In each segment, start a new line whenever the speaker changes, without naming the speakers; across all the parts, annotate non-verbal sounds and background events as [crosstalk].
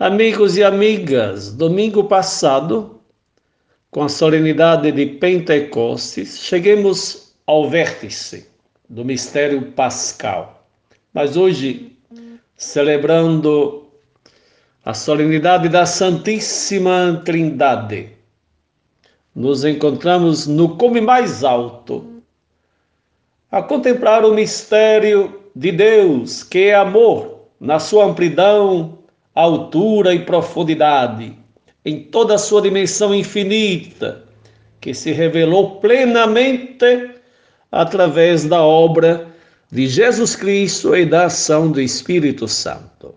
Amigos e amigas, domingo passado, com a solenidade de Pentecostes, chegamos ao vértice do mistério pascal. Mas hoje, celebrando a solenidade da Santíssima Trindade, nos encontramos no cume mais alto, a contemplar o mistério de Deus, que é amor, na sua amplidão, altura e profundidade, em toda a sua dimensão infinita, que se revelou plenamente através da obra de Jesus Cristo e da ação do Espírito Santo.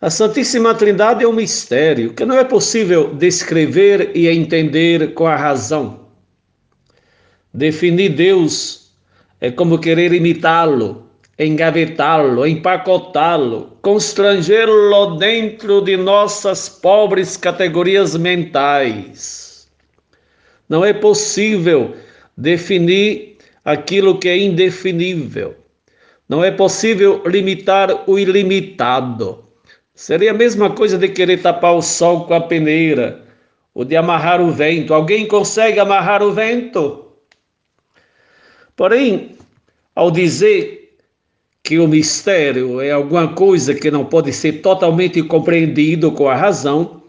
A Santíssima Trindade é um mistério que não é possível descrever e entender com a razão. Definir Deus é como querer imitá-lo, engavetá-lo, empacotá-lo, constrangê-lo dentro de nossas pobres categorias mentais. Não é possível definir aquilo que é indefinível. Não é possível limitar o ilimitado. Seria a mesma coisa de querer tapar o sol com a peneira ou de amarrar o vento. Alguém consegue amarrar o vento? Porém, ao dizer que o mistério é alguma coisa que não pode ser totalmente compreendido com a razão,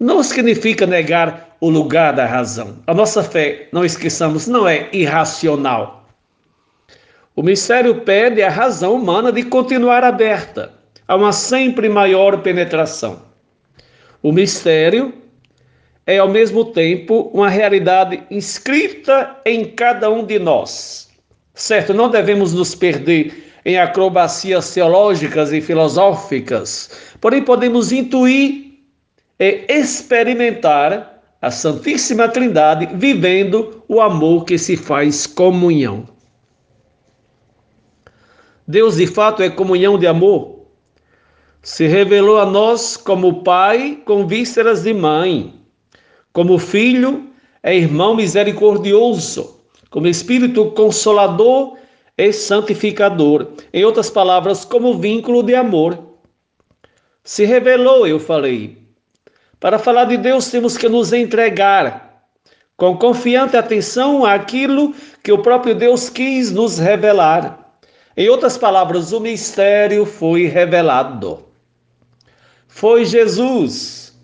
não significa negar o lugar da razão. A nossa fé, não esqueçamos, não é irracional. O mistério pede a razão humana de continuar aberta a uma sempre maior penetração. O mistério é, ao mesmo tempo, uma realidade inscrita em cada um de nós. Certo, não devemos nos perder em acrobacias teológicas e filosóficas, porém podemos intuir e experimentar a Santíssima Trindade vivendo o amor que se faz comunhão. Deus de fato é comunhão de amor. Se revelou a nós como Pai com vísceras de mãe, como Filho é irmão misericordioso, como Espírito consolador e santificador. Em outras palavras, como vínculo de amor. Se revelou, eu falei. Para falar de Deus, temos que nos entregar com confiante atenção àquilo que o próprio Deus quis nos revelar. Em outras palavras, o mistério foi revelado. Foi Jesus,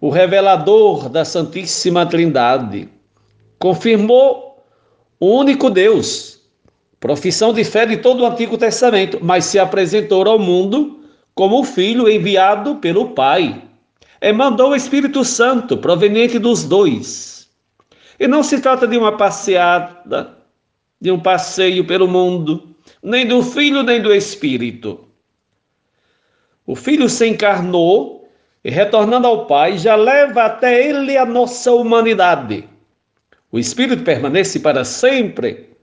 o revelador da Santíssima Trindade. Confirmou o único Deus profissão de fé de todo o Antigo Testamento, mas se apresentou ao mundo como filho enviado pelo Pai. E mandou o Espírito Santo, proveniente dos dois. E não se trata de uma passeada, de um passeio pelo mundo, nem do Filho, nem do Espírito. O Filho se encarnou e, retornando ao Pai, já leva até ele a nossa humanidade. O Espírito permanece para sempre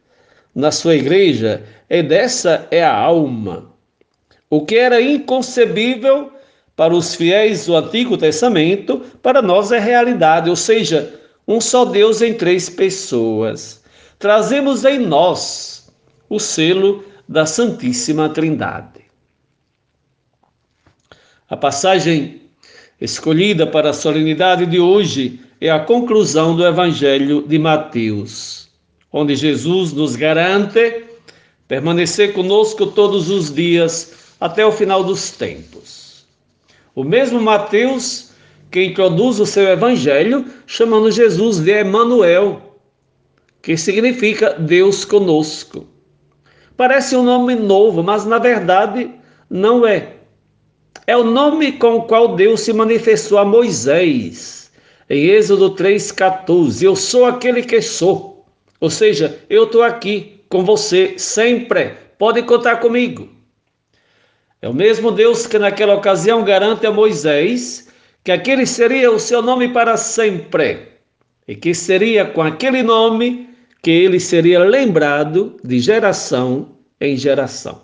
na sua igreja, e dessa é a alma. O que era inconcebível para os fiéis do Antigo Testamento, para nós é realidade, ou seja, um só Deus em três pessoas. Trazemos em nós o selo da Santíssima Trindade. A passagem escolhida para a solenidade de hoje é a conclusão do Evangelho de Mateus onde Jesus nos garante permanecer conosco todos os dias até o final dos tempos. O mesmo Mateus que introduz o seu evangelho chamando Jesus de Emanuel, que significa Deus conosco. Parece um nome novo, mas na verdade não é. É o nome com o qual Deus se manifestou a Moisés. Em Êxodo 3,14: Eu sou aquele que sou. Ou seja, eu estou aqui com você sempre, pode contar comigo. É o mesmo Deus que naquela ocasião garante a Moisés que aquele seria o seu nome para sempre e que seria com aquele nome que ele seria lembrado de geração em geração.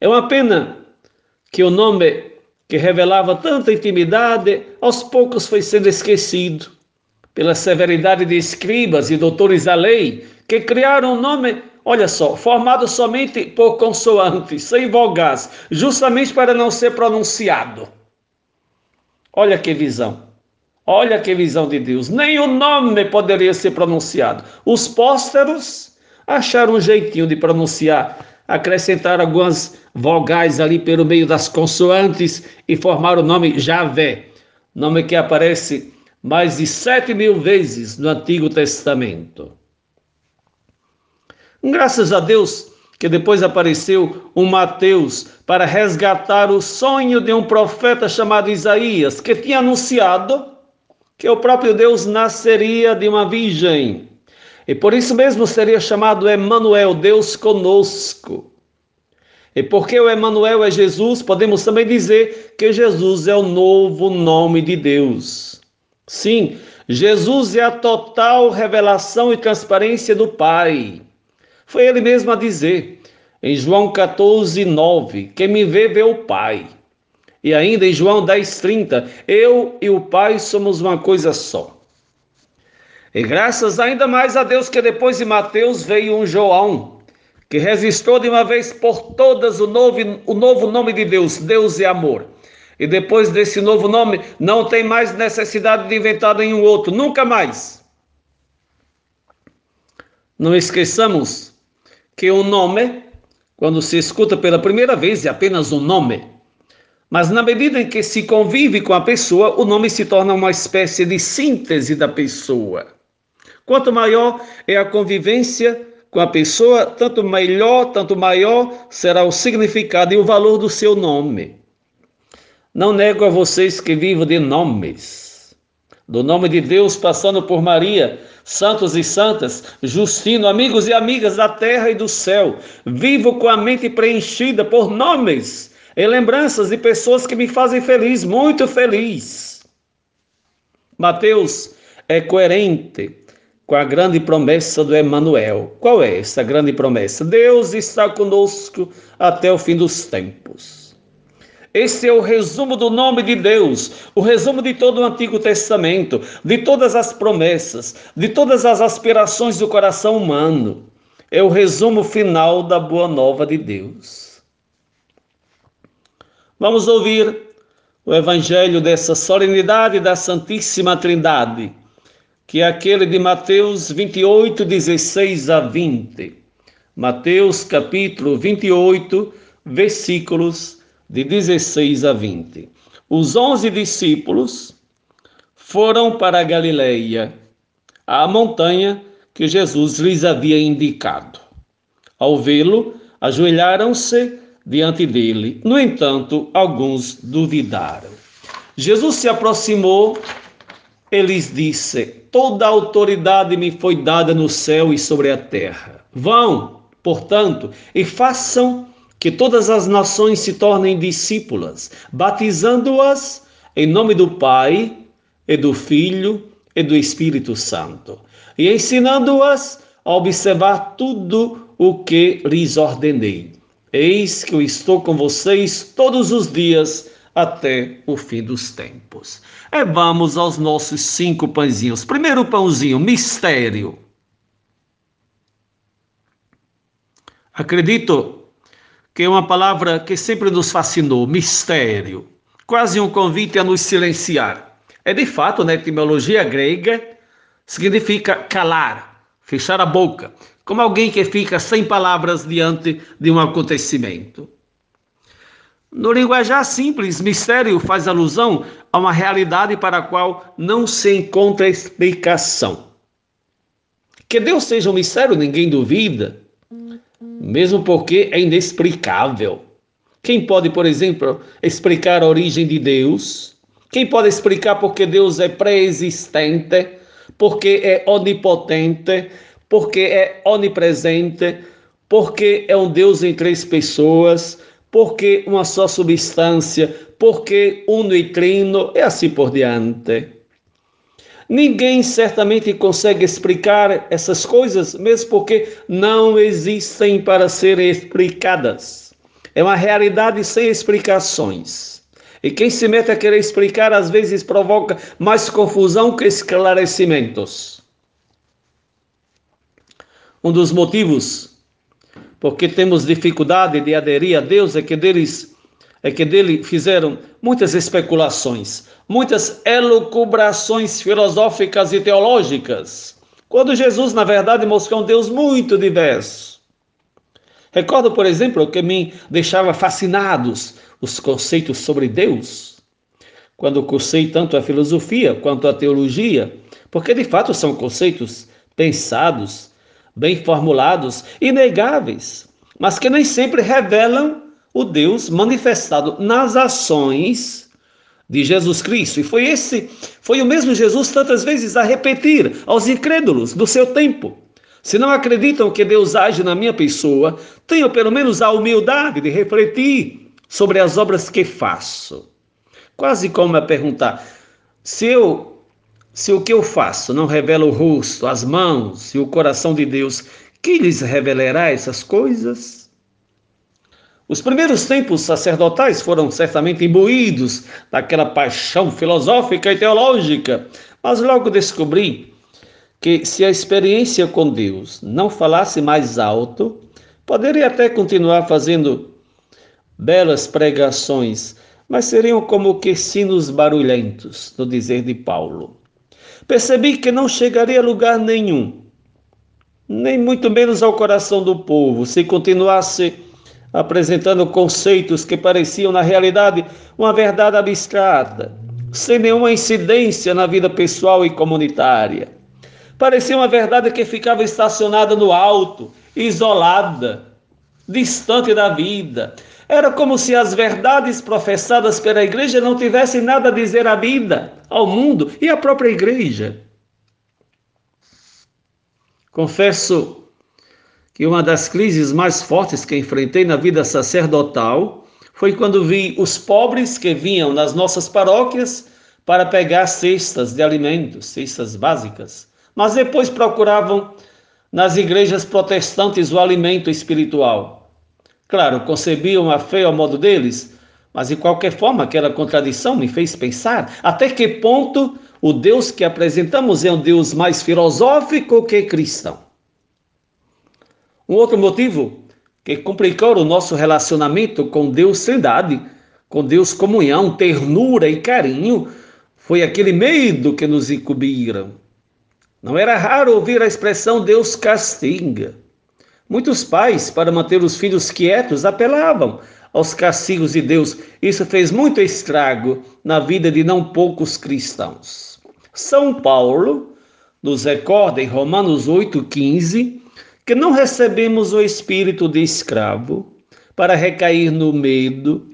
É uma pena que o nome que revelava tanta intimidade aos poucos foi sendo esquecido pela severidade de escribas e doutores da lei, que criaram um nome olha só, formado somente por consoantes, sem vogais, justamente para não ser pronunciado. Olha que visão. Olha que visão de Deus. Nem o nome poderia ser pronunciado. Os pósteros acharam um jeitinho de pronunciar, acrescentar algumas vogais ali pelo meio das consoantes e formar o nome Javé, nome que aparece mais de sete mil vezes no Antigo Testamento. Graças a Deus que depois apareceu um Mateus para resgatar o sonho de um profeta chamado Isaías, que tinha anunciado que o próprio Deus nasceria de uma virgem. E por isso mesmo seria chamado Emanuel, Deus conosco. E porque o Emanuel é Jesus, podemos também dizer que Jesus é o novo nome de Deus. Sim, Jesus é a total revelação e transparência do Pai. Foi ele mesmo a dizer em João 14, 9: Quem me vê, vê o Pai. E ainda em João 10, 30, eu e o Pai somos uma coisa só. E graças ainda mais a Deus que depois de Mateus veio um João, que registrou de uma vez por todas o novo, o novo nome de Deus, Deus é amor. E depois desse novo nome, não tem mais necessidade de inventar nenhum outro, nunca mais. Não esqueçamos que o nome, quando se escuta pela primeira vez, é apenas um nome. Mas na medida em que se convive com a pessoa, o nome se torna uma espécie de síntese da pessoa. Quanto maior é a convivência com a pessoa, tanto melhor, tanto maior será o significado e o valor do seu nome. Não nego a vocês que vivo de nomes. Do nome de Deus, passando por Maria, santos e santas, Justino, amigos e amigas da terra e do céu. Vivo com a mente preenchida por nomes e lembranças de pessoas que me fazem feliz, muito feliz. Mateus é coerente com a grande promessa do Emanuel. Qual é essa grande promessa? Deus está conosco até o fim dos tempos. Esse é o resumo do nome de Deus, o resumo de todo o Antigo Testamento, de todas as promessas, de todas as aspirações do coração humano. É o resumo final da boa nova de Deus. Vamos ouvir o evangelho dessa solenidade da Santíssima Trindade, que é aquele de Mateus 28, 16 a 20. Mateus capítulo 28, versículos de 16 a 20. Os onze discípulos foram para a Galileia, à montanha que Jesus lhes havia indicado. Ao vê-lo, ajoelharam-se diante dele. No entanto, alguns duvidaram. Jesus se aproximou e lhes disse: Toda a autoridade me foi dada no céu e sobre a terra. Vão, portanto, e façam que todas as nações se tornem discípulas, batizando-as em nome do Pai e do Filho e do Espírito Santo, e ensinando-as a observar tudo o que lhes ordenei. Eis que eu estou com vocês todos os dias até o fim dos tempos. E vamos aos nossos cinco pãezinhos. Primeiro pãozinho, mistério. Acredito que é uma palavra que sempre nos fascinou, mistério, quase um convite a nos silenciar. É de fato, na etimologia grega, significa calar, fechar a boca, como alguém que fica sem palavras diante de um acontecimento. No linguajar simples, mistério faz alusão a uma realidade para a qual não se encontra explicação. Que Deus seja um mistério, ninguém duvida mesmo porque é inexplicável. Quem pode, por exemplo, explicar a origem de Deus? Quem pode explicar porque Deus é pré-existente, porque é onipotente, porque é onipresente, porque é um Deus em três pessoas, porque uma só substância, porque uno e trino, e assim por diante. Ninguém certamente consegue explicar essas coisas, mesmo porque não existem para serem explicadas. É uma realidade sem explicações. E quem se mete a querer explicar, às vezes provoca mais confusão que esclarecimentos. Um dos motivos porque temos dificuldade de aderir a Deus, é que deles é que dele fizeram muitas especulações, muitas elucubrações filosóficas e teológicas, quando Jesus, na verdade, mostrou um Deus muito diverso. Recordo, por exemplo, que me deixava fascinados os conceitos sobre Deus, quando cursei tanto a filosofia quanto a teologia, porque de fato são conceitos pensados, bem formulados, inegáveis, mas que nem sempre revelam o Deus manifestado nas ações de Jesus Cristo. E foi esse, foi o mesmo Jesus tantas vezes a repetir aos incrédulos do seu tempo. Se não acreditam que Deus age na minha pessoa, tenham pelo menos a humildade de refletir sobre as obras que faço. Quase como a perguntar: se eu se o que eu faço não revela o rosto, as mãos e o coração de Deus, quem lhes revelará essas coisas? Os primeiros tempos sacerdotais foram certamente imbuídos daquela paixão filosófica e teológica, mas logo descobri que se a experiência com Deus não falasse mais alto, poderia até continuar fazendo belas pregações, mas seriam como que sinos barulhentos, no dizer de Paulo. Percebi que não chegaria a lugar nenhum, nem muito menos ao coração do povo, se continuasse apresentando conceitos que pareciam, na realidade, uma verdade abstrata, sem nenhuma incidência na vida pessoal e comunitária. Parecia uma verdade que ficava estacionada no alto, isolada, distante da vida. Era como se as verdades professadas pela igreja não tivessem nada a dizer à vida, ao mundo e à própria igreja. Confesso que uma das crises mais fortes que enfrentei na vida sacerdotal foi quando vi os pobres que vinham nas nossas paróquias para pegar cestas de alimentos, cestas básicas, mas depois procuravam nas igrejas protestantes o alimento espiritual. Claro, concebiam a fé ao modo deles, mas de qualquer forma aquela contradição me fez pensar até que ponto o Deus que apresentamos é um Deus mais filosófico que cristão. Um outro motivo que complicou o nosso relacionamento com Deus Trindade, com Deus comunhão, ternura e carinho, foi aquele medo que nos incumbiram. Não era raro ouvir a expressão Deus castiga. Muitos pais, para manter os filhos quietos, apelavam aos castigos de Deus. Isso fez muito estrago na vida de não poucos cristãos. São Paulo nos recorda em Romanos 8,15 que não recebemos o espírito de escravo para recair no medo,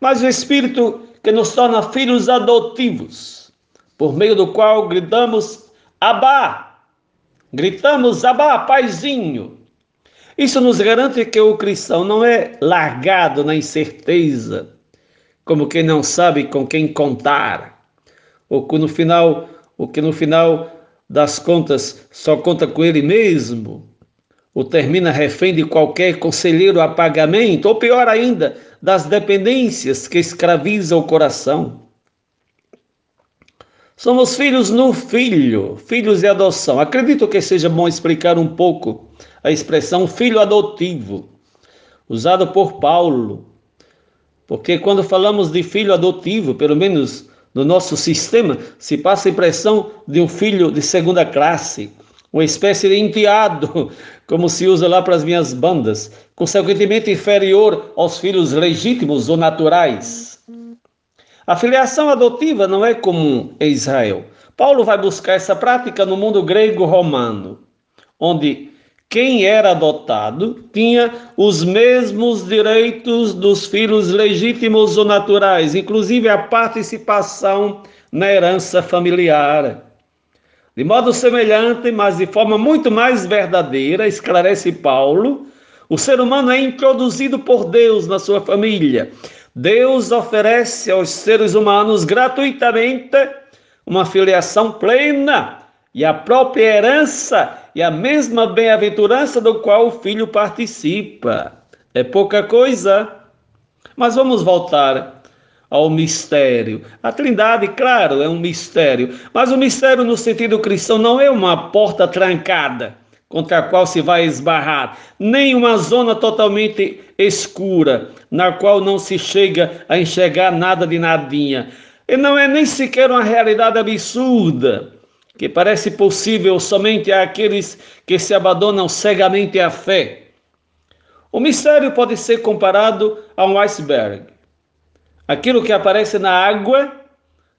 mas o espírito que nos torna filhos adotivos, por meio do qual gritamos Abá, gritamos Abá, paizinho. Isso nos garante que o cristão não é largado na incerteza, como quem não sabe com quem contar, ou que no final, ou que no final das contas só conta com ele mesmo, ou termina refém de qualquer conselheiro a pagamento, ou pior ainda, das dependências que escravizam o coração. Somos filhos no filho, filhos de adoção. Acredito que seja bom explicar um pouco a expressão filho adotivo, usada por Paulo. Porque quando falamos de filho adotivo, pelo menos no nosso sistema, se passa a impressão de um filho de segunda classe uma espécie de enteado, [laughs] como se usa lá para as minhas bandas, consequentemente inferior aos filhos legítimos ou naturais. A filiação adotiva não é comum em Israel. Paulo vai buscar essa prática no mundo grego-romano, onde quem era adotado tinha os mesmos direitos dos filhos legítimos ou naturais, inclusive a participação na herança familiar. De modo semelhante, mas de forma muito mais verdadeira, esclarece Paulo, o ser humano é introduzido por Deus na sua família. Deus oferece aos seres humanos gratuitamente uma filiação plena e a própria herança e a mesma bem-aventurança do qual o filho participa. É pouca coisa. Mas vamos voltar ao mistério. A Trindade, claro, é um mistério, mas o mistério no sentido cristão não é uma porta trancada contra a qual se vai esbarrar, nem uma zona totalmente escura, na qual não se chega a enxergar nada de nadinha. E não é nem sequer uma realidade absurda, que parece possível somente àqueles que se abandonam cegamente à fé. O mistério pode ser comparado a um iceberg. Aquilo que aparece na água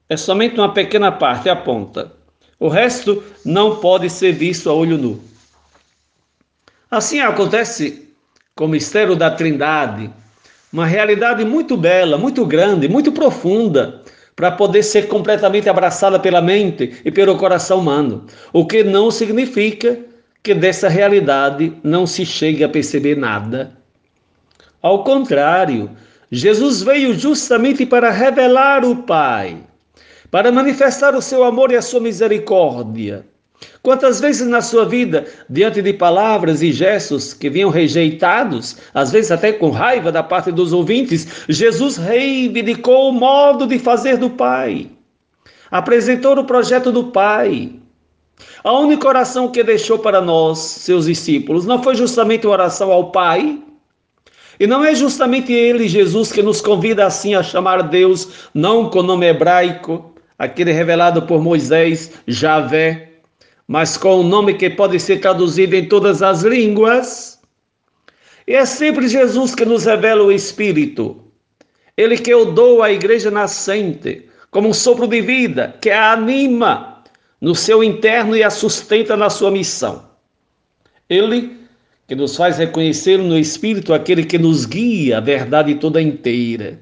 é somente uma pequena parte, a ponta. O resto não pode ser visto a olho nu. Assim acontece com o mistério da Trindade, uma realidade muito bela, muito grande, muito profunda, para poder ser completamente abraçada pela mente e pelo coração humano, o que não significa que dessa realidade não se chegue a perceber nada. Ao contrário, Jesus veio justamente para revelar o Pai, para manifestar o seu amor e a sua misericórdia Quantas vezes na sua vida, diante de palavras e gestos que vinham rejeitados, às vezes até com raiva da parte dos ouvintes, Jesus reivindicou o modo de fazer do Pai, apresentou o projeto do Pai. A única oração que deixou para nós, seus discípulos, não foi justamente uma oração ao Pai, e não é justamente ele, Jesus, que nos convida assim a chamar Deus, não com o nome hebraico, aquele revelado por Moisés, Javé, mas com um nome que pode ser traduzido em todas as línguas. E é sempre Jesus que nos revela o Espírito. Ele que eu dou à igreja nascente, como um sopro de vida, que a anima no seu interno e a sustenta na sua missão. Ele que nos faz reconhecer no Espírito aquele que nos guia a verdade toda inteira,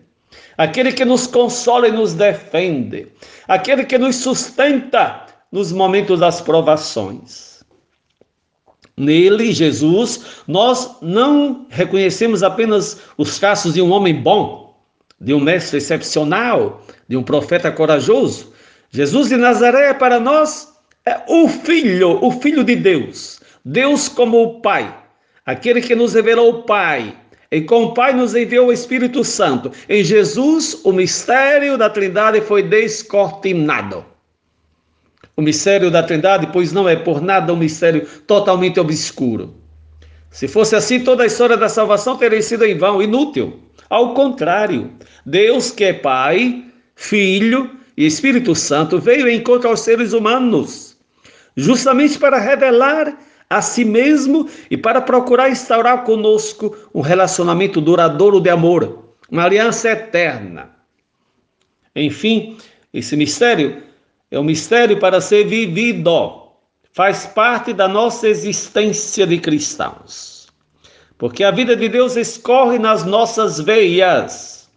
aquele que nos consola e nos defende, aquele que nos sustenta nos momentos das provações. Nele, Jesus, nós não reconhecemos apenas os traços de um homem bom, de um mestre excepcional, de um profeta corajoso. Jesus de Nazaré, para nós, é o Filho, o Filho de Deus. Deus como o Pai, aquele que nos revelou o Pai, e com o Pai nos enviou o Espírito Santo. Em Jesus, o mistério da Trindade foi descortinado o mistério da Trindade, pois não é por nada um mistério totalmente obscuro. Se fosse assim, toda a história da salvação teria sido em vão, inútil. Ao contrário, Deus, que é Pai, Filho e Espírito Santo, veio em encontro aos seres humanos, justamente para revelar a si mesmo e para procurar instaurar conosco um relacionamento duradouro de amor, uma aliança eterna. Enfim, esse mistério é um mistério para ser vivido. Faz parte da nossa existência de cristãos. Porque a vida de Deus escorre nas nossas veias.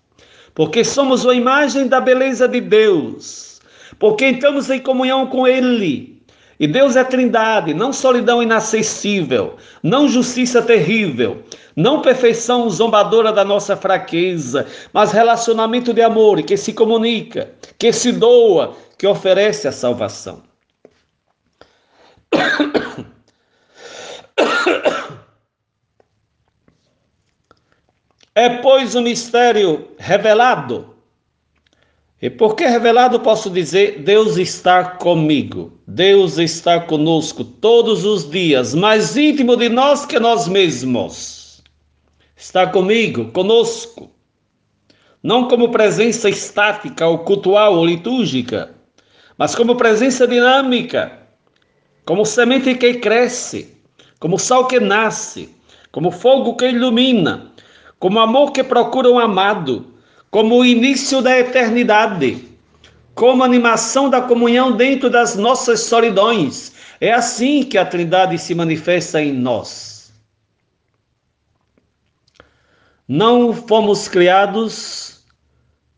Porque somos a imagem da beleza de Deus. Porque entramos em comunhão com Ele. E Deus é trindade, não solidão inacessível, não justiça terrível, não perfeição zombadora da nossa fraqueza, mas relacionamento de amor que se comunica, que se doa, que oferece a salvação. [coughs] É, pois, o mistério revelado. E por que revelado, posso dizer: Deus está comigo, Deus está conosco todos os dias, mais íntimo de nós que nós mesmos. Está comigo, conosco. Não como presença estática, ou cultual ou litúrgica, mas como presença dinâmica, como semente que cresce, como sal que nasce, como fogo que ilumina, como amor que procura um amado, como o início da eternidade, como animação da comunhão dentro das nossas solidões. É assim que a Trindade se manifesta em nós. Não fomos criados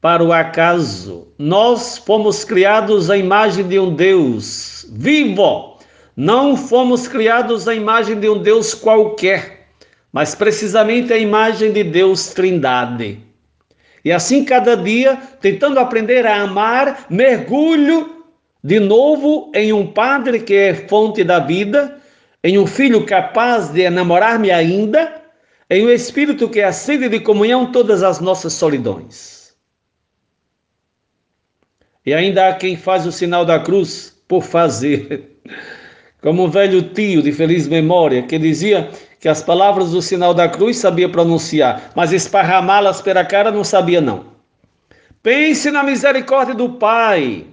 para o acaso. Nós fomos criados à imagem de um Deus vivo. Não fomos criados à imagem de um Deus qualquer, mas precisamente a imagem de Deus Trindade. E assim, cada dia, tentando aprender a amar, mergulho de novo em um Padre que é fonte da vida, em um Filho capaz de enamorar-me ainda, em um Espírito que acende de comunhão todas as nossas solidões. E ainda há quem faz o sinal da cruz por fazer. [laughs] como um velho tio de feliz memória que dizia que as palavras do sinal da cruz sabia pronunciar, mas esparramá-las pela cara não sabia não. Pense na misericórdia do Pai,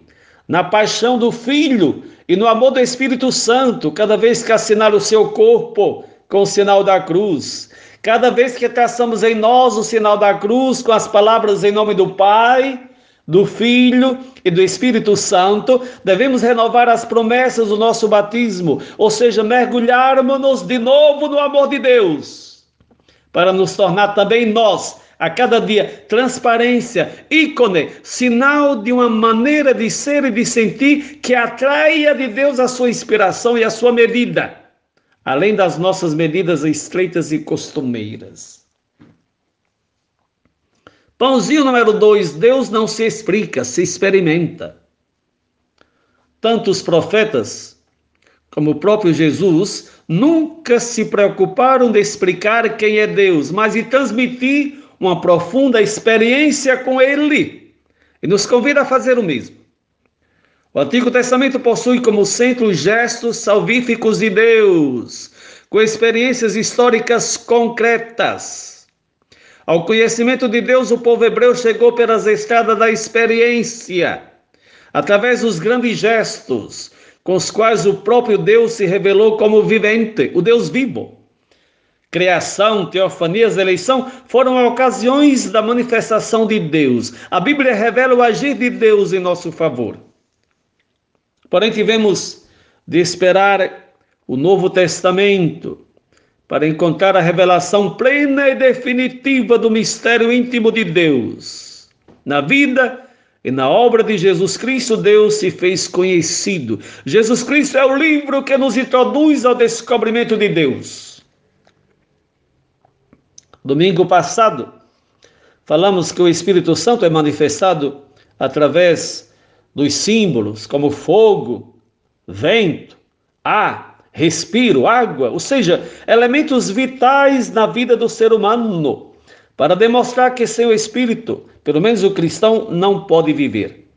na paixão do Filho e no amor do Espírito Santo, cada vez que assinar o seu corpo com o sinal da cruz, cada vez que traçamos em nós o sinal da cruz com as palavras em nome do Pai, do Filho e do Espírito Santo, devemos renovar as promessas do nosso batismo, ou seja, mergulharmos-nos de novo no amor de Deus, para nos tornar também nós, a cada dia, transparência, ícone, sinal de uma maneira de ser e de sentir que atraia de Deus a sua inspiração e a sua medida, além das nossas medidas estreitas e costumeiras. Pãozinho número dois: Deus não se explica, se experimenta. Tanto os profetas como o próprio Jesus nunca se preocuparam de explicar quem é Deus, mas de transmitir uma profunda experiência com Ele. E nos convida a fazer o mesmo. O Antigo Testamento possui como centro os gestos salvíficos de Deus, com experiências históricas concretas ao conhecimento de Deus, o povo hebreu chegou pelas estradas da experiência, através dos grandes gestos com os quais o próprio Deus se revelou como vivente, o Deus vivo. Criação, teofanias, eleição foram ocasiões da manifestação de Deus. A Bíblia revela o agir de Deus em nosso favor. Porém, tivemos de esperar o Novo Testamento para encontrar a revelação plena e definitiva do mistério íntimo de Deus. Na vida e na obra de Jesus Cristo, Deus se fez conhecido. Jesus Cristo é o livro que nos introduz ao descobrimento de Deus. Domingo passado, falamos que o Espírito Santo é manifestado através dos símbolos como fogo, vento, ar, respiro, água, ou seja, elementos vitais na vida do ser humano, para demonstrar que sem o Espírito, pelo menos o cristão, não pode viver.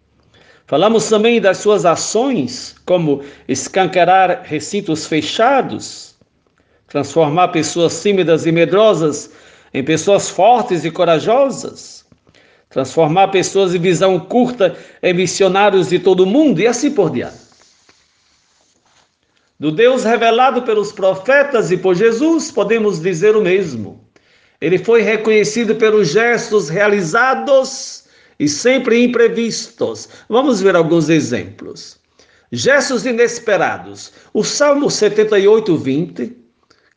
Falamos também das suas ações, como escancarar recintos fechados, transformar pessoas tímidas e medrosas em pessoas fortes e corajosas, transformar pessoas de visão curta em missionários de todo o mundo e assim por diante do Deus revelado pelos profetas e por Jesus, podemos dizer o mesmo. Ele foi reconhecido pelos gestos realizados e sempre imprevistos. Vamos ver alguns exemplos. Gestos inesperados. O Salmo 78, 20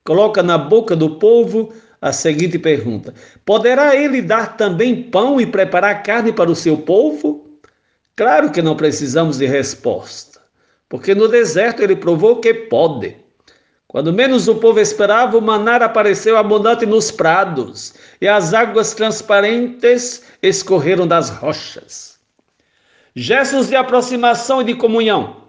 coloca na boca do povo a seguinte pergunta: Poderá ele dar também pão e preparar carne para o seu povo? Claro que não precisamos de resposta porque no deserto ele provou que pode. Quando menos o povo esperava, o maná apareceu abundante nos prados, e as águas transparentes escorreram das rochas. Gestos de aproximação e de comunhão.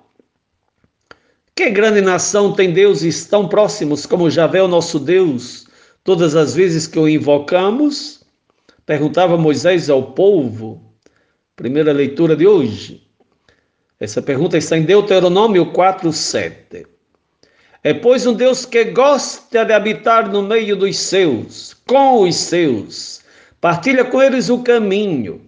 Que grande nação tem deuses tão próximos como Javé, o nosso Deus, todas as vezes que o invocamos? Perguntava Moisés ao povo, primeira leitura de hoje. Essa pergunta está em Deuteronômio 4, 7. É, pois, um Deus que gosta de habitar no meio dos seus, com os seus, partilha com eles o caminho.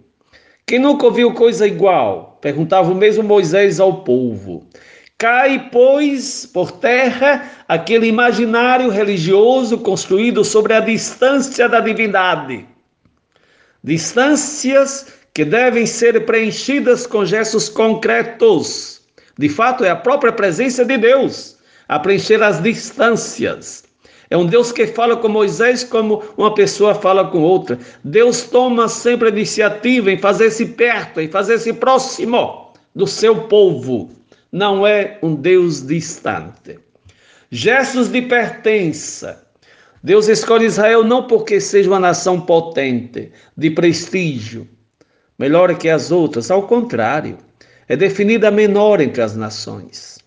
Quem nunca ouviu coisa igual? Perguntava o mesmo Moisés ao povo. Cai, pois, por terra aquele imaginário religioso construído sobre a distância da divindade. Distâncias que devem ser preenchidas com gestos concretos. De fato, é a própria presença de Deus a preencher as distâncias. É um Deus que fala com Moisés como uma pessoa fala com outra. Deus toma sempre a iniciativa em fazer-se perto, em fazer-se próximo do seu povo. Não é um Deus distante. Gestos de pertença. Deus escolhe Israel não porque seja uma nação potente, de prestígio, melhor que as outras, ao contrário, é definida menor entre as nações.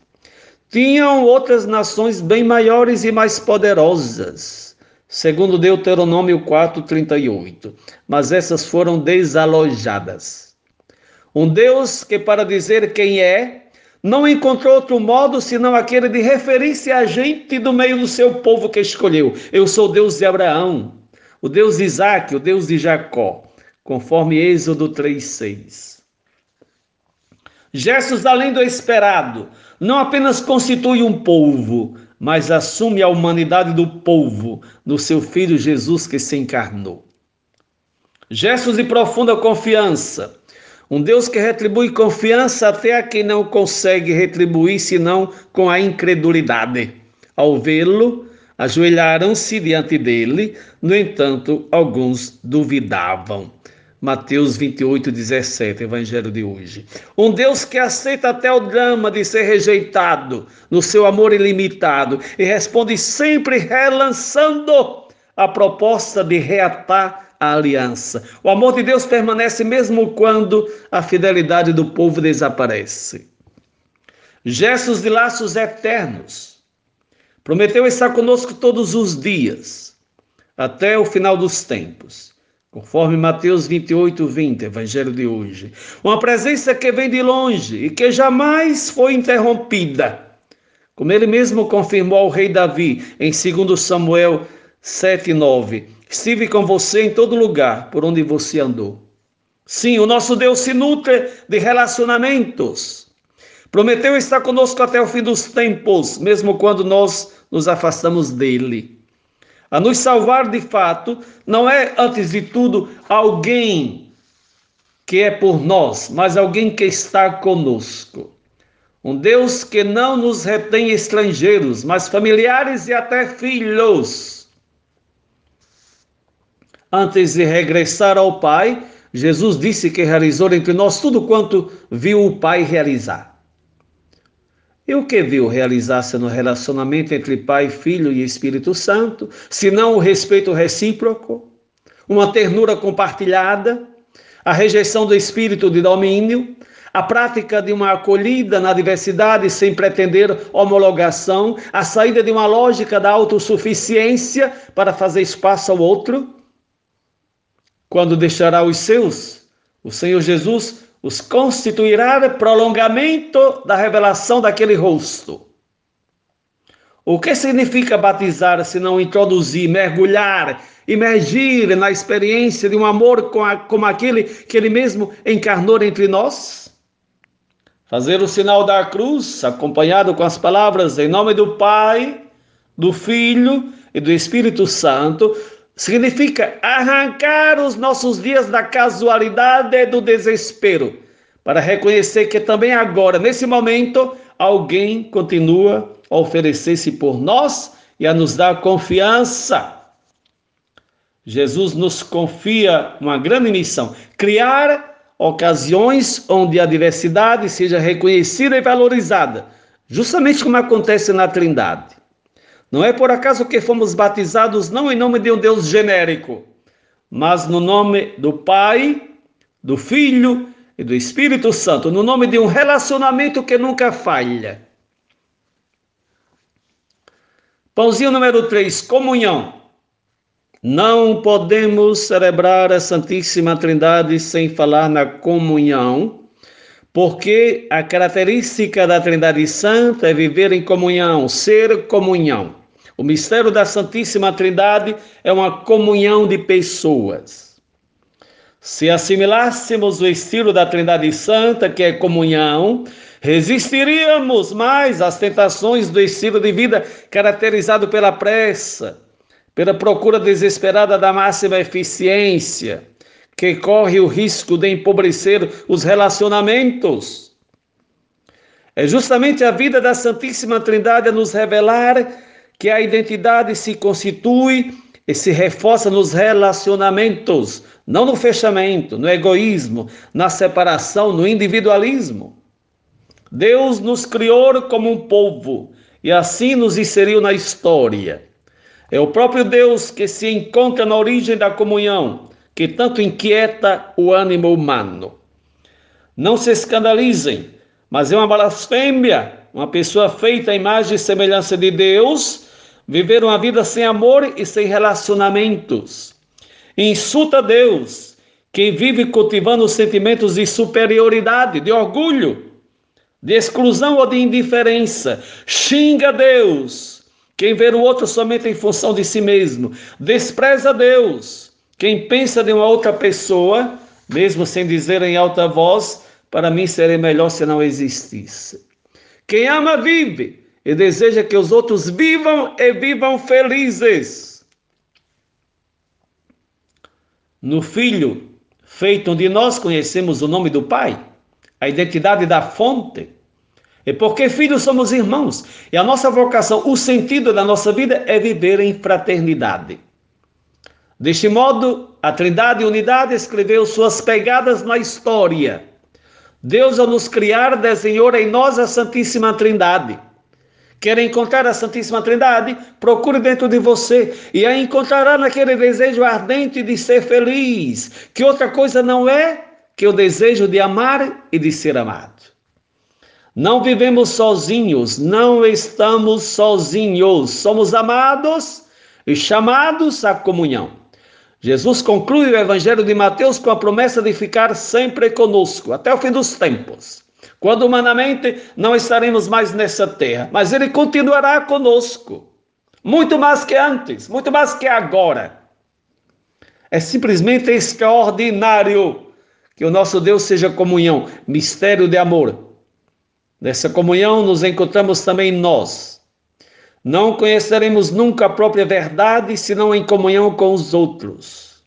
Tinham outras nações bem maiores e mais poderosas, segundo Deuteronômio 4:38, mas essas foram desalojadas. Um Deus que para dizer quem é, não encontrou outro modo senão aquele de referir-se a gente do meio do seu povo que escolheu. Eu sou o Deus de Abraão, o Deus de Isaac, o Deus de Jacó, conforme Êxodo 3,6. Gestos além do esperado, não apenas constitui um povo, mas assume a humanidade do povo no seu Filho Jesus que se encarnou. Gestos de profunda confiança, um Deus que retribui confiança até a quem não consegue retribuir senão com a incredulidade. Ao vê-lo, ajoelharam-se diante dele, no entanto, alguns duvidavam. Mateus 28, 17, Evangelho de hoje. Um Deus que aceita até o drama de ser rejeitado no seu amor ilimitado e responde sempre relançando a proposta de reatar a aliança. O amor de Deus permanece mesmo quando a fidelidade do povo desaparece. Gestos de laços eternos. Prometeu estar conosco todos os dias, até o final dos tempos. Conforme Mateus 28, 20, Evangelho de hoje. Uma presença que vem de longe e que jamais foi interrompida. Como ele mesmo confirmou ao rei Davi em 2 Samuel 7, 9 Estive com você em todo lugar por onde você andou. Sim, o nosso Deus se nutre de relacionamentos. Prometeu estar conosco até o fim dos tempos, mesmo quando nós nos afastamos dele. A nos salvar de fato não é, antes de tudo, alguém que é por nós, mas alguém que está conosco. Um Deus que não nos retém estrangeiros, mas familiares e até filhos. Antes de regressar ao Pai, Jesus disse que realizou entre nós tudo quanto viu o Pai realizar. E o que viu realizar-se no relacionamento entre Pai, Filho e Espírito Santo, se não o respeito recíproco, uma ternura compartilhada, a rejeição do espírito de domínio, a prática de uma acolhida na diversidade sem pretender homologação, a saída de uma lógica da autossuficiência para fazer espaço ao outro, quando deixará os seus, o Senhor Jesus os constituirá prolongamento da revelação daquele rosto. O que significa batizar se não introduzir, mergulhar, imergir na experiência de um amor como aquele que ele mesmo encarnou entre nós? Fazer o sinal da cruz, acompanhado com as palavras em nome do Pai, do Filho e do Espírito Santo, Significa arrancar os nossos dias da casualidade e do desespero, para reconhecer que também agora, nesse momento, alguém continua a oferecer-se por nós e a nos dar confiança. Jesus nos confia uma grande missão: criar ocasiões onde a diversidade seja reconhecida e valorizada, justamente como acontece na Trindade. Não é por acaso que fomos batizados não em nome de um Deus genérico, mas no nome do Pai, do Filho e do Espírito Santo, no nome de um relacionamento que nunca falha. Pãozinho número 3, comunhão. Não podemos celebrar a Santíssima Trindade sem falar na comunhão, porque a característica da Trindade Santa é viver em comunhão, ser comunhão. O mistério da Santíssima Trindade é uma comunhão de pessoas. Se assimilássemos o estilo da Trindade Santa, que é comunhão, resistiríamos mais às tentações do estilo de vida caracterizado pela pressa, pela procura desesperada da máxima eficiência, que corre o risco de empobrecer os relacionamentos. É justamente a vida da Santíssima Trindade a nos revelar que a identidade se constitui e se reforça nos relacionamentos, não no fechamento, no egoísmo, na separação, no individualismo. Deus nos criou como um povo e assim nos inseriu na história. É o próprio Deus que se encontra na origem da comunhão, que tanto inquieta o ânimo humano. Não se escandalizem, mas é uma blasfêmia uma pessoa feita à imagem e semelhança de Deus viver uma vida sem amor e sem relacionamentos. Insulta Deus quem vive cultivando sentimentos de superioridade, de orgulho, de exclusão ou de indiferença. Xinga Deus. Quem vê o outro somente em função de si mesmo. Despreza Deus. Quem pensa de uma outra pessoa, mesmo sem dizer em alta voz, para mim seria melhor se não existisse. Quem ama vive e deseja que os outros vivam e vivam felizes. No Filho, feito onde nós conhecemos o nome do Pai, a identidade da fonte. E porque filhos somos irmãos, e a nossa vocação, o sentido da nossa vida é viver em fraternidade. Deste modo, a Trindade e Unidade escreveu suas pegadas na história. Deus, ao nos criar, desenhou em nós a Santíssima Trindade Quer encontrar a Santíssima Trindade? Procure dentro de você e a encontrará naquele desejo ardente de ser feliz, que outra coisa não é que o desejo de amar e de ser amado. Não vivemos sozinhos, não estamos sozinhos, somos amados e chamados à comunhão. Jesus conclui o Evangelho de Mateus com a promessa de ficar sempre conosco, até o fim dos tempos quando humanamente não estaremos mais nessa terra, mas Ele continuará conosco, muito mais que antes, muito mais que agora. É simplesmente extraordinário que o nosso Deus seja comunhão, mistério de amor. Nessa comunhão nos encontramos também nós. Não conheceremos nunca a própria verdade senão em comunhão com os outros.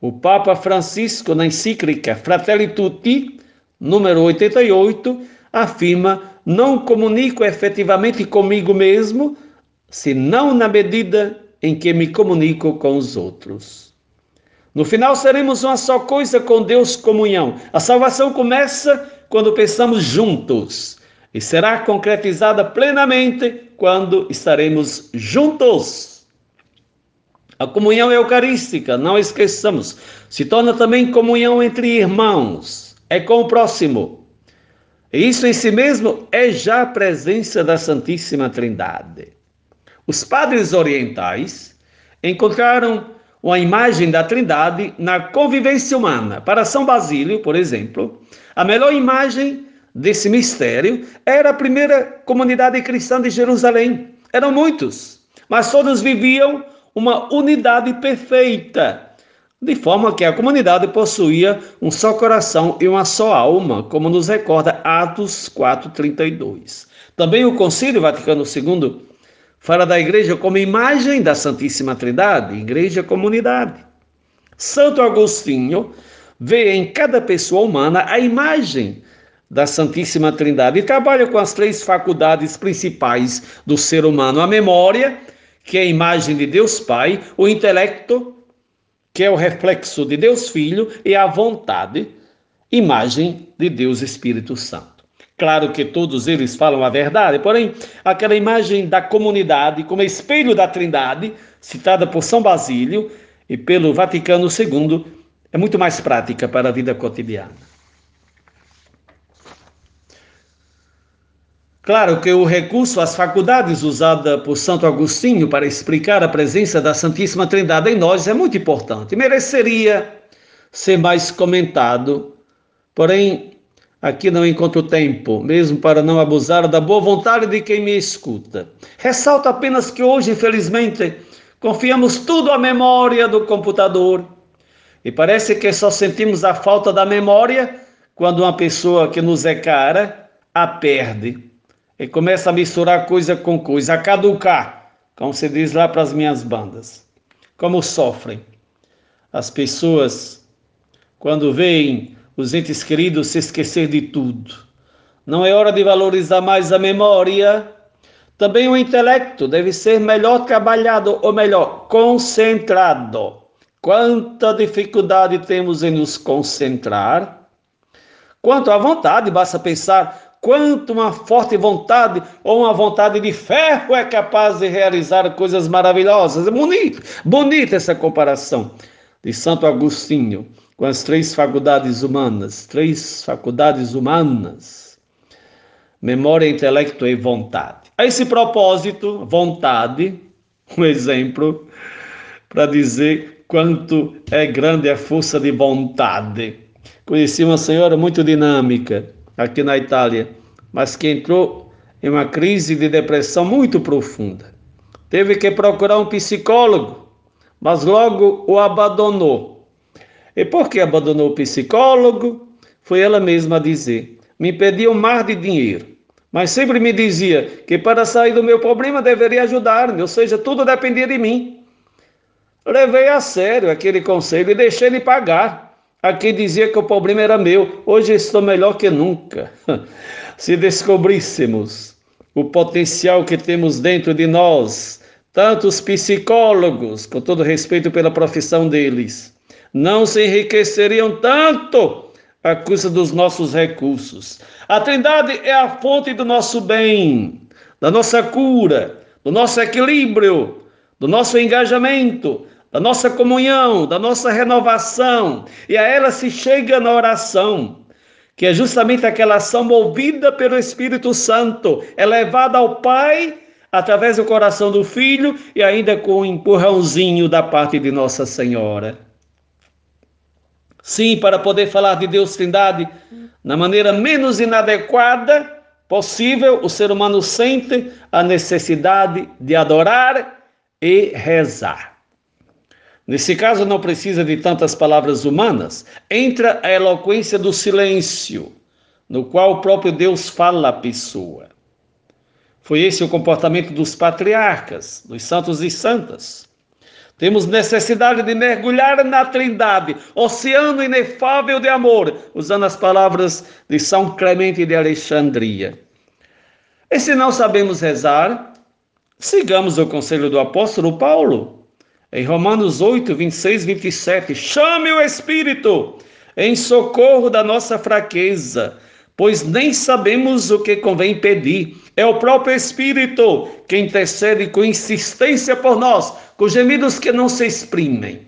O Papa Francisco, na encíclica Fratelli Tutti, número 88, afirma: Não comunico efetivamente comigo mesmo, senão na medida em que me comunico com os outros. No final, seremos uma só coisa com Deus, comunhão. A salvação começa quando pensamos juntos e será concretizada plenamente quando estaremos juntos. A comunhão eucarística, não esqueçamos, se torna também comunhão entre irmãos é com o próximo. Isso em si mesmo é já a presença da Santíssima Trindade. Os padres orientais encontraram uma imagem da Trindade na convivência humana. Para São Basílio, por exemplo, a melhor imagem desse mistério era a primeira comunidade cristã de Jerusalém. Eram muitos, mas todos viviam uma unidade perfeita de forma que a comunidade possuía um só coração e uma só alma, como nos recorda Atos 4:32. Também o Concílio Vaticano II fala da igreja como imagem da Santíssima Trindade, igreja comunidade. Santo Agostinho vê em cada pessoa humana a imagem da Santíssima Trindade e trabalha com as três faculdades principais do ser humano: a memória, que é a imagem de Deus Pai, o intelecto, que é o reflexo de Deus Filho, e a vontade, imagem de Deus Espírito Santo. Claro que todos eles falam a verdade, porém, aquela imagem da comunidade como espelho da Trindade, citada por São Basílio e pelo Vaticano II, é muito mais prática para a vida cotidiana. Claro que o recurso às faculdades usada por Santo Agostinho para explicar a presença da Santíssima Trindade em nós é muito importante. Mereceria ser mais comentado, porém, aqui não encontro tempo, mesmo para não abusar da boa vontade de quem me escuta. Ressalto apenas que hoje, infelizmente, confiamos tudo à memória do computador. E parece que só sentimos a falta da memória quando uma pessoa que nos é cara a perde e começa a misturar coisa com coisa, a caducar, como se diz lá para as minhas bandas. Como sofrem as pessoas quando veem os entes queridos se esquecer de tudo. Não é hora de valorizar mais a memória. Também o intelecto deve ser melhor trabalhado, ou melhor, concentrado. Quanta dificuldade temos em nos concentrar. Quanto à vontade, basta pensar quanto uma forte vontade ou uma vontade de ferro é capaz de realizar coisas maravilhosas. É bonito, bonita essa comparação de Santo Agostinho com as três faculdades humanas, três faculdades humanas: memória, intelecto e vontade. A esse propósito, vontade, um exemplo para dizer quanto é grande a força de vontade. Conheci uma senhora muito dinâmica aqui na Itália, mas que entrou em uma crise de depressão muito profunda. Teve que procurar um psicólogo, mas logo o abandonou. E por que abandonou o psicólogo? Foi ela mesma a dizer: me pediu um mar de dinheiro, mas sempre me dizia que para sair do meu problema deveria ajudar-me, ou seja, tudo dependia de mim. Levei a sério aquele conselho e deixei ele pagar. Aqui dizia que o problema era meu, hoje estou melhor que nunca. [laughs] Se descobríssemos o potencial que temos dentro de nós, tantos psicólogos, com todo respeito pela profissão deles, não se enriqueceriam tanto à custa dos nossos recursos. A Trindade é a fonte do nosso bem, da nossa cura, do nosso equilíbrio, do nosso engajamento, da nossa comunhão, da nossa renovação, e a ela se chega na oração, que é justamente aquela ação movida pelo Espírito Santo, elevada ao Pai através do coração do Filho e ainda com um empurrãozinho da parte de Nossa Senhora. Sim, para poder falar de Deus Trindade na maneira menos inadequada possível, o ser humano sente a necessidade de adorar e rezar. Nesse caso, não precisa de tantas palavras humanas. Entra a eloquência do silêncio, no qual o próprio Deus fala à pessoa. Foi esse o comportamento dos patriarcas, dos santos e santas. Temos necessidade de mergulhar na Trindade, oceano inefável de amor, usando as palavras de São Clemente de Alexandria. E se não sabemos rezar, sigamos o conselho do apóstolo Paulo. Em Romanos 8, 26, 27, chame o Espírito em socorro da nossa fraqueza, pois nem sabemos o que convém pedir. É o próprio Espírito que intercede com insistência por nós, com gemidos que não se exprimem.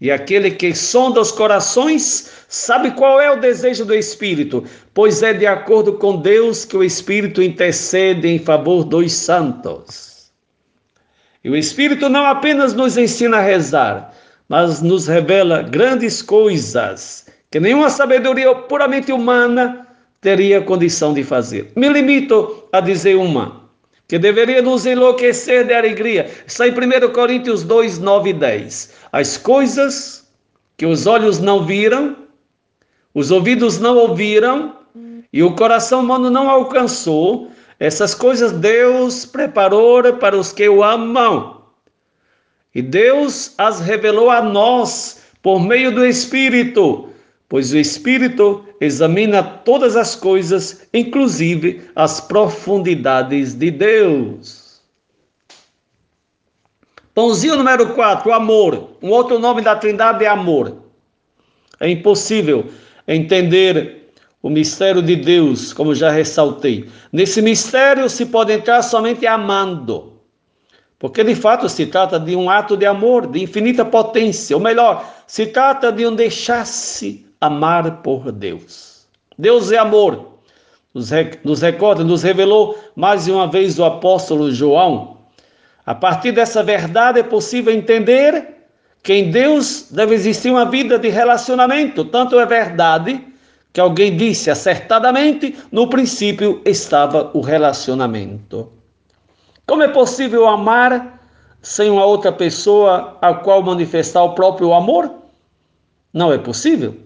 E aquele que sonda os corações sabe qual é o desejo do Espírito, pois é de acordo com Deus que o Espírito intercede em favor dos santos. E o Espírito não apenas nos ensina a rezar, mas nos revela grandes coisas que nenhuma sabedoria puramente humana teria condição de fazer. Me limito a dizer uma, que deveria nos enlouquecer de alegria. Está em 1 Coríntios 2, 9 e 10. As coisas que os olhos não viram, os ouvidos não ouviram e o coração humano não alcançou, essas coisas Deus preparou para os que o amam. E Deus as revelou a nós por meio do Espírito, pois o Espírito examina todas as coisas, inclusive as profundidades de Deus. Pãozinho número 4, amor. Um outro nome da Trindade é amor. É impossível entender o mistério de Deus, como já ressaltei. Nesse mistério se pode entrar somente amando, porque de fato se trata de um ato de amor de infinita potência, ou melhor, se trata de um deixar-se amar por Deus. Deus é amor. Nos, recorda, nos revelou mais uma vez o apóstolo João. A partir dessa verdade é possível entender que em Deus deve existir uma vida de relacionamento. Tanto é verdade que alguém disse acertadamente, no princípio estava o relacionamento. Como é possível amar sem uma outra pessoa a qual manifestar o próprio amor? Não é possível.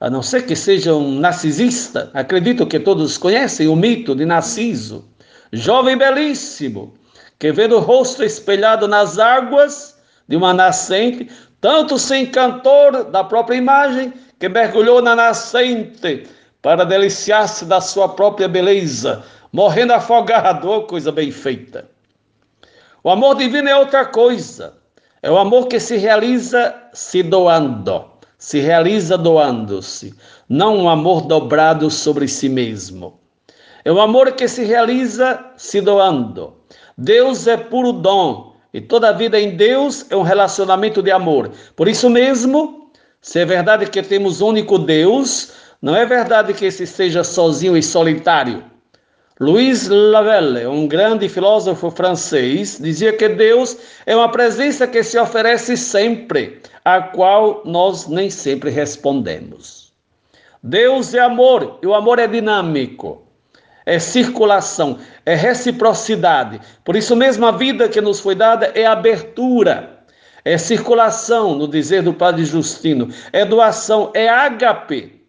A não ser que seja um narcisista, acredito que todos conhecem o mito de Narciso, jovem belíssimo, que vendo o rosto espelhado nas águas de uma nascente, tanto se encantou da própria imagem que mergulhou na nascente para deliciar-se da sua própria beleza, morrendo afogado, oh, coisa bem feita. O amor divino é outra coisa. É o amor que se realiza se doando, se realiza doando-se, não um amor dobrado sobre si mesmo. É o amor que se realiza se doando. Deus é puro dom e toda a vida em Deus é um relacionamento de amor. Por isso mesmo, se é verdade que temos único Deus, não é verdade que esse seja sozinho e solitário. Louis Lavelle, um grande filósofo francês, dizia que Deus é uma presença que se oferece sempre, a qual nós nem sempre respondemos. Deus é amor e o amor é dinâmico. é circulação, é reciprocidade. Por isso mesmo a vida que nos foi dada é abertura, é circulação, no dizer do Padre Justino, é doação, é ágape.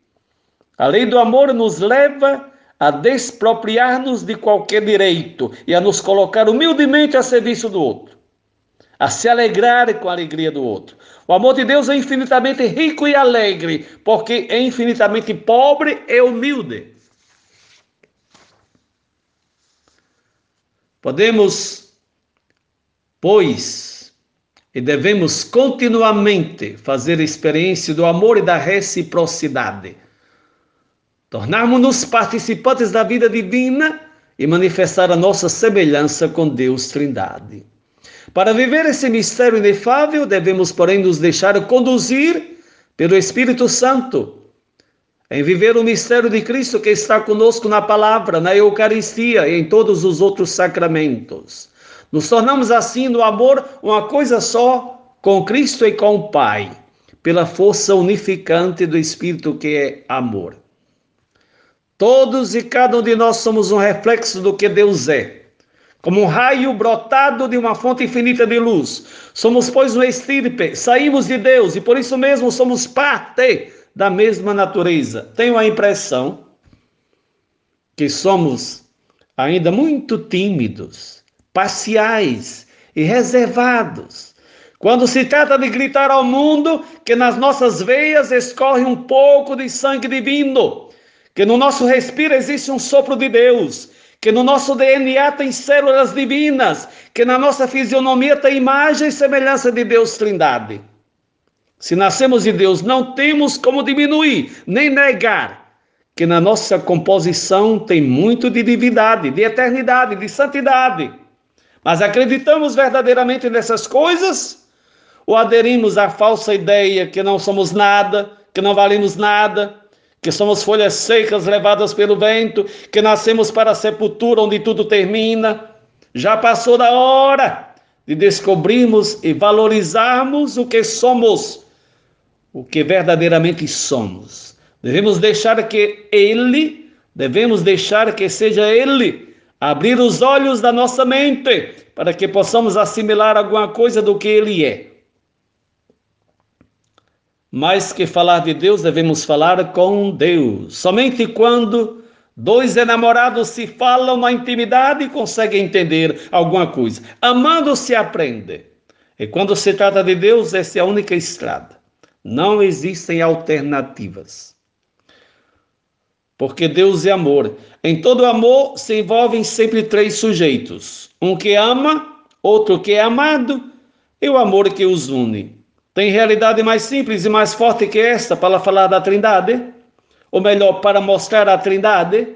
A lei do amor nos leva a despropriar-nos de qualquer direito e a nos colocar humildemente a serviço do outro, a se alegrar com a alegria do outro. O amor de Deus é infinitamente rico e alegre, porque é infinitamente pobre e humilde. Podemos, pois, e devemos continuamente fazer experiência do amor e da reciprocidade. Tornarmos-nos participantes da vida divina e manifestar a nossa semelhança com Deus Trindade. Para viver esse mistério inefável, devemos, porém, nos deixar conduzir pelo Espírito Santo, em viver o mistério de Cristo que está conosco na palavra, na Eucaristia e em todos os outros sacramentos. Nos tornamos assim no amor uma coisa só com Cristo e com o Pai, pela força unificante do Espírito que é amor. Todos e cada um de nós somos um reflexo do que Deus é. Como um raio brotado de uma fonte infinita de luz. Somos, pois, um estirpe, saímos de Deus e por isso mesmo somos parte da mesma natureza. Tenho a impressão que somos ainda muito tímidos, parciais e reservados. Quando se trata de gritar ao mundo que nas nossas veias escorre um pouco de sangue divino, que no nosso respiro existe um sopro de Deus, que no nosso DNA tem células divinas, que na nossa fisionomia tem imagem e semelhança de Deus Trindade. Se nascemos de Deus, não temos como diminuir, nem negar que na nossa composição tem muito de divindade, de eternidade, de santidade. Mas acreditamos verdadeiramente nessas coisas? Ou aderimos à falsa ideia que não somos nada, que não valemos nada, que somos folhas secas levadas pelo vento, que nascemos para a sepultura onde tudo termina? Já passou da hora de descobrirmos e valorizarmos o que somos o que verdadeiramente somos. Devemos deixar que Ele, devemos deixar que seja Ele abrir os olhos da nossa mente para que possamos assimilar alguma coisa do que Ele é. Mais que falar de Deus, devemos falar com Deus. Somente quando dois enamorados se falam na intimidade conseguem entender alguma coisa. Amando se aprende. E quando se trata de Deus, essa é a única estrada. Não existem alternativas. Porque Deus é amor. Em todo amor se envolvem sempre três sujeitos: um que ama, outro que é amado e o amor que os une. Tem realidade mais simples e mais forte que esta para falar da Trindade? Ou melhor, para mostrar a Trindade?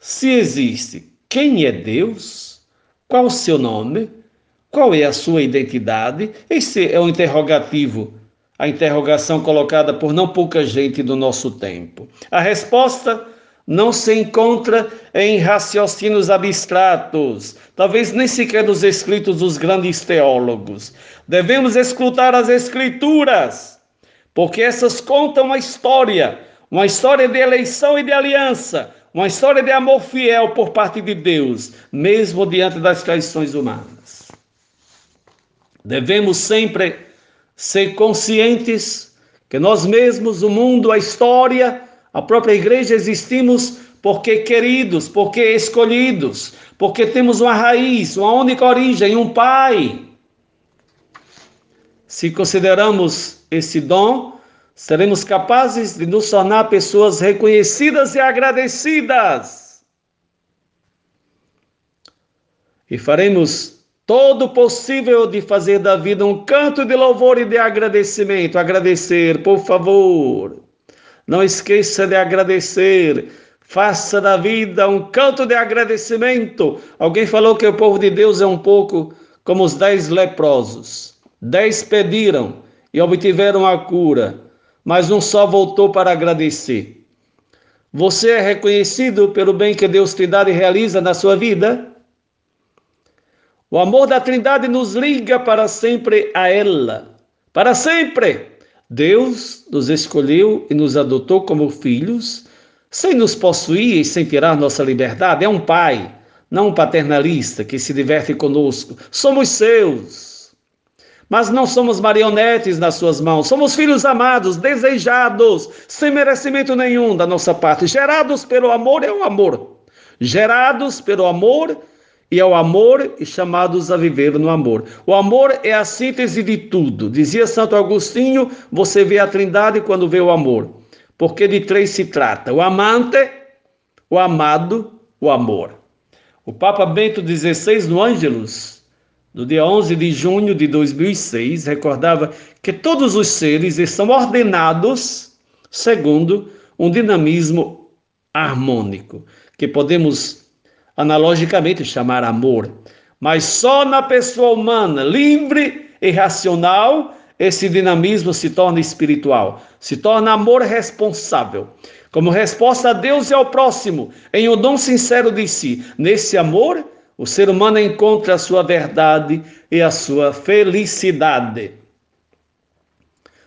Se existe, quem é Deus? Qual o seu nome? Qual é a sua identidade? Esse é o interrogativo, a interrogação colocada por não pouca gente do nosso tempo. A resposta não se encontra em raciocínios abstratos, talvez nem sequer nos escritos dos grandes teólogos. Devemos escutar as Escrituras, porque essas contam uma história, uma história de eleição e de aliança, uma história de amor fiel por parte de Deus, mesmo diante das traições humanas. Devemos sempre ser conscientes que nós mesmos, o mundo, a história, a própria igreja existimos porque queridos, porque escolhidos, porque temos uma raiz, uma única origem, um Pai. Se consideramos esse dom, seremos capazes de nos tornar pessoas reconhecidas e agradecidas. E faremos todo possível de fazer da vida um canto de louvor e de agradecimento. Agradecer, por favor. Não esqueça de agradecer. Faça da vida um canto de agradecimento. Alguém falou que o povo de Deus é um pouco como os dez leprosos. Dez pediram e obtiveram a cura, mas um só voltou para agradecer. Você é reconhecido pelo bem que Deus te dá e realiza na sua vida? O amor da Trindade nos liga para sempre a ela. Para sempre! Deus nos escolheu e nos adotou como filhos, sem nos possuir e sem tirar nossa liberdade. É um pai, não um paternalista que se diverte conosco. Somos seus. Mas não somos marionetes nas suas mãos. Somos filhos amados, desejados, sem merecimento nenhum da nossa parte, gerados pelo amor é o amor. Gerados pelo amor e ao amor e chamados a viver no amor. O amor é a síntese de tudo. Dizia Santo Agostinho: você vê a Trindade quando vê o amor porque de três se trata: o amante, o amado, o amor. O Papa Bento XVI, no Ângelus, no dia 11 de junho de 2006, recordava que todos os seres são ordenados segundo um dinamismo harmônico, que podemos analogicamente chamar amor. Mas só na pessoa humana, livre e racional, esse dinamismo se torna espiritual, se torna amor responsável. Como resposta a Deus e ao próximo, em um dom sincero de si. Nesse amor, o ser humano encontra a sua verdade e a sua felicidade.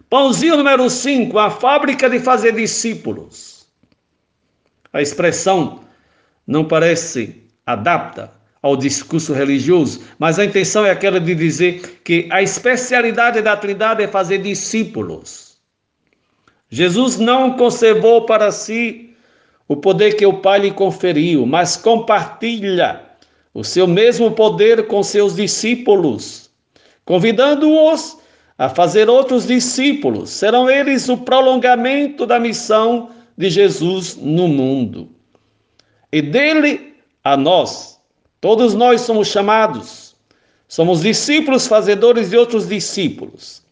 Pãozinho número 5, a fábrica de fazer discípulos. A expressão não parece adapta ao discurso religioso, mas a intenção é aquela de dizer que a especialidade da Trindade é fazer discípulos. Jesus não conservou para si o poder que o Pai lhe conferiu, mas compartilha o seu mesmo poder com seus discípulos, convidando-os a fazer outros discípulos. Serão eles o prolongamento da missão de Jesus no mundo. E dele a nós Todos nós somos chamados, somos discípulos fazedores de outros discípulos.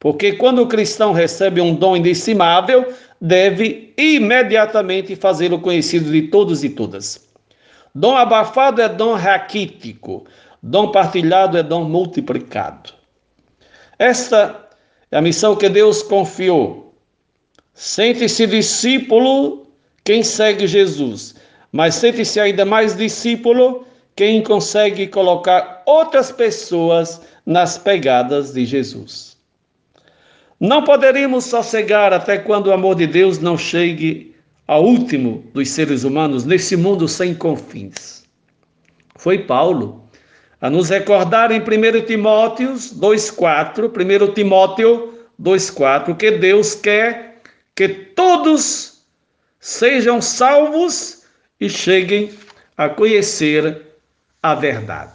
Porque quando o cristão recebe um dom indecimável, deve imediatamente fazê-lo conhecido de todos e todas. Dom abafado é dom raquítico, dom partilhado é dom multiplicado. Esta é a missão que Deus confiou. Sente-se discípulo quem segue Jesus, mas sente-se ainda mais discípulo quem consegue colocar outras pessoas nas pegadas de Jesus. Não poderíamos sossegar até quando o amor de Deus não chegue ao último dos seres humanos nesse mundo sem confins. Foi Paulo a nos recordar em 1 Timóteo 2,4, 1 Timóteo 2,4, que Deus quer que todos sejam salvos e cheguem a conhecer a verdade.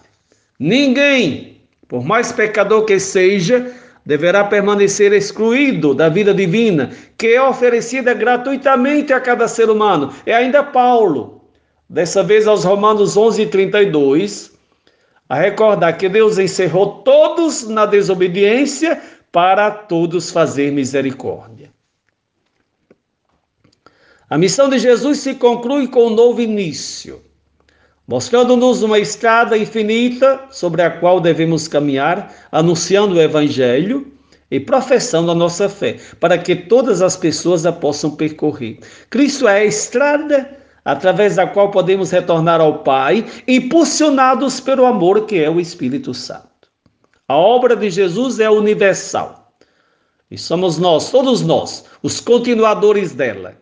Ninguém, por mais pecador que seja, deverá permanecer excluído da vida divina, que é oferecida gratuitamente a cada ser humano. É ainda Paulo, dessa vez aos Romanos 11, 32, a recordar que Deus encerrou todos na desobediência para todos fazer misericórdia. A missão de Jesus se conclui com um novo início mostrando-nos uma estrada infinita sobre a qual devemos caminhar, anunciando o Evangelho e professando a nossa fé, para que todas as pessoas a possam percorrer. Cristo é a estrada através da qual podemos retornar ao Pai, impulsionados pelo amor que é o Espírito Santo. A obra de Jesus é universal. E somos nós, todos nós, os continuadores dela.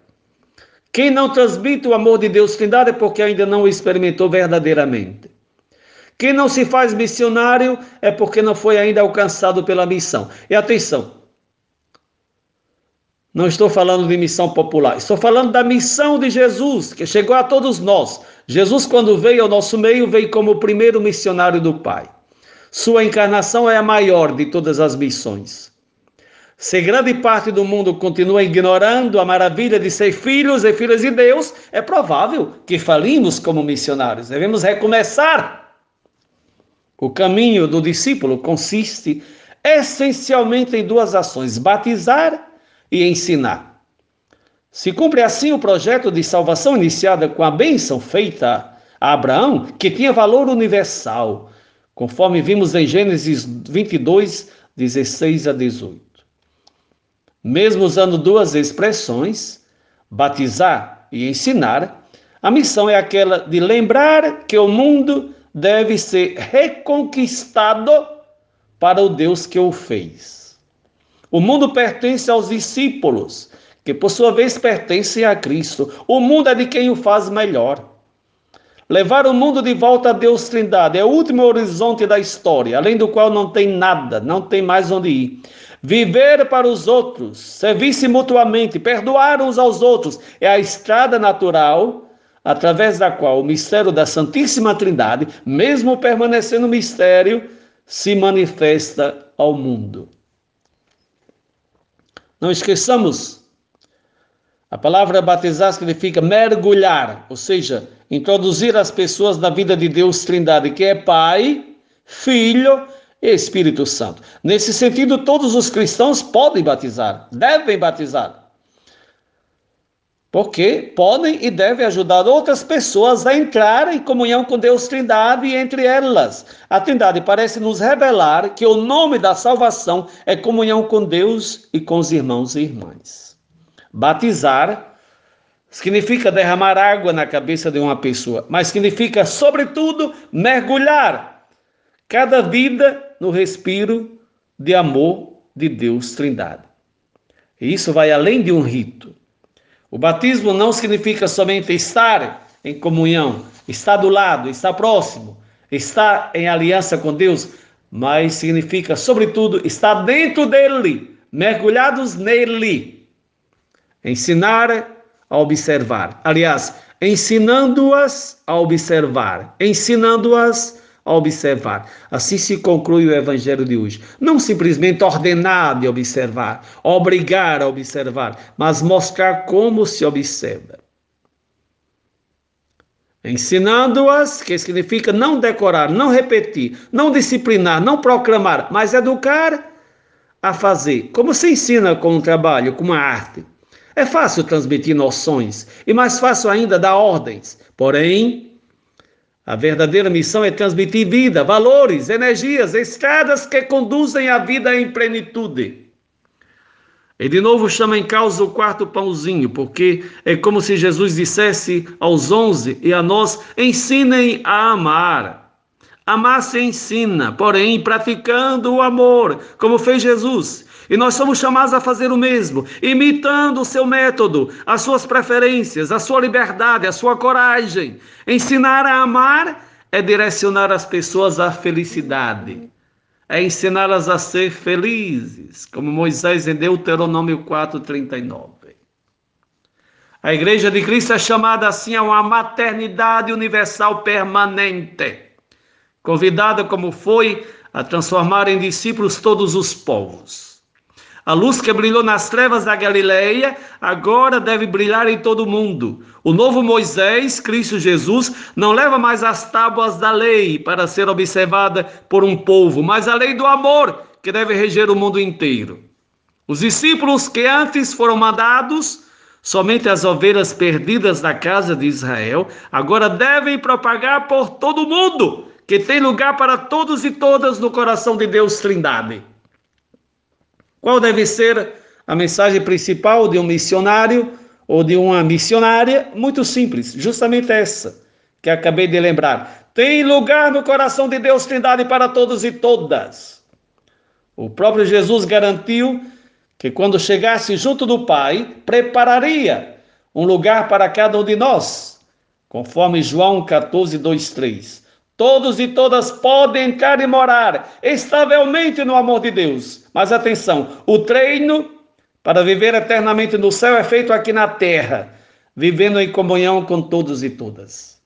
Quem não transmite o amor de Deus Trindade é porque ainda não o experimentou verdadeiramente. Quem não se faz missionário é porque não foi ainda alcançado pela missão. E atenção, não estou falando de missão popular, estou falando da missão de Jesus, que chegou a todos nós. Jesus, quando veio ao nosso meio, veio como o primeiro missionário do Pai. Sua encarnação é a maior de todas as missões. Se grande parte do mundo continua ignorando a maravilha de ser filhos e filhas de Deus, é provável que falimos como missionários. Devemos recomeçar. O caminho do discípulo consiste essencialmente em duas ações: batizar e ensinar. Se cumpre assim o projeto de salvação iniciado com a bênção feita a Abraão, que tinha valor universal, conforme vimos em Gênesis 22, 16 a 18 mesmo usando duas expressões, batizar e ensinar, a missão é aquela de lembrar que o mundo deve ser reconquistado para o Deus que o fez. O mundo pertence aos discípulos, que por sua vez pertencem a Cristo. O mundo é de quem o faz melhor. Levar o mundo de volta a Deus Trindade é o último horizonte da história, além do qual não tem nada, não tem mais onde ir. Viver para os outros, servir-se mutuamente, perdoar uns aos outros é a estrada natural através da qual o mistério da Santíssima Trindade, mesmo permanecendo mistério, se manifesta ao mundo. Não esqueçamos, a palavra batizar significa mergulhar, ou seja, introduzir as pessoas na vida de Deus Trindade, que é Pai, Filho e Espírito Santo. Nesse sentido, todos os cristãos podem batizar, devem batizar porque podem e devem ajudar outras pessoas a entrar em comunhão com Deus Trindade e entre elas. A Trindade parece nos revelar que o nome da salvação é comunhão com Deus e com os irmãos e irmãs. Batizar significa derramar água na cabeça de uma pessoa, mas significa, sobretudo, mergulhar cada vida no respiro de amor de Deus Trindade. E isso vai além de um rito. O batismo não significa somente estar em comunhão, estar do lado, estar próximo, estar em aliança com Deus, mas significa, sobretudo, estar dentro dele, mergulhados nele. Ensinar a observar. Aliás, ensinando-as a observar, ensinando-as a observar. Assim se conclui o evangelho de hoje. Não simplesmente ordenar de observar, obrigar a observar, mas mostrar como se observa. Ensinando-as, que significa não decorar, não repetir, não disciplinar, não proclamar, mas educar a fazer. Como se ensina com um trabalho, com uma arte. É fácil transmitir noções e mais fácil ainda dar ordens. Porém, a verdadeira missão é transmitir vida, valores, energias, estradas que conduzem a vida em plenitude. E de novo chama em causa o quarto pãozinho, porque é como se Jesus dissesse aos onze e a nós: ensinem a amar. Amar se ensina, porém praticando o amor, como fez Jesus. E nós somos chamados a fazer o mesmo, imitando o seu método, as suas preferências, a sua liberdade, a sua coragem. Ensinar a amar é direcionar as pessoas à felicidade, é ensiná-las a ser felizes, como Moisés em Deuteronômio 4:39. A Igreja de Cristo é chamada assim a uma maternidade universal permanente, convidada como foi a transformar em discípulos todos os povos. A luz que brilhou nas trevas da Galileia agora deve brilhar em todo o mundo. O novo Moisés, Cristo Jesus, não leva mais as tábuas da lei para ser observada por um povo, mas a lei do amor que deve reger o mundo inteiro. Os discípulos que antes foram mandados somente as ovelhas perdidas da casa de Israel, agora devem propagar por todo o mundo, que tem lugar para todos e todas no coração de Deus Trindade. Qual deve ser a mensagem principal de um missionário ou de uma missionária? Muito simples, justamente essa que acabei de lembrar. Tem lugar no coração de Deus Trindade para todos e todas. O próprio Jesus garantiu que quando chegasse junto do Pai, prepararia um lugar para cada um de nós, conforme João 14, 2, 3. Todos e todas podem entrar e morar estavelmente no amor de Deus. Mas atenção, o treino para viver eternamente no céu é feito aqui na terra, vivendo em comunhão com todos e todas.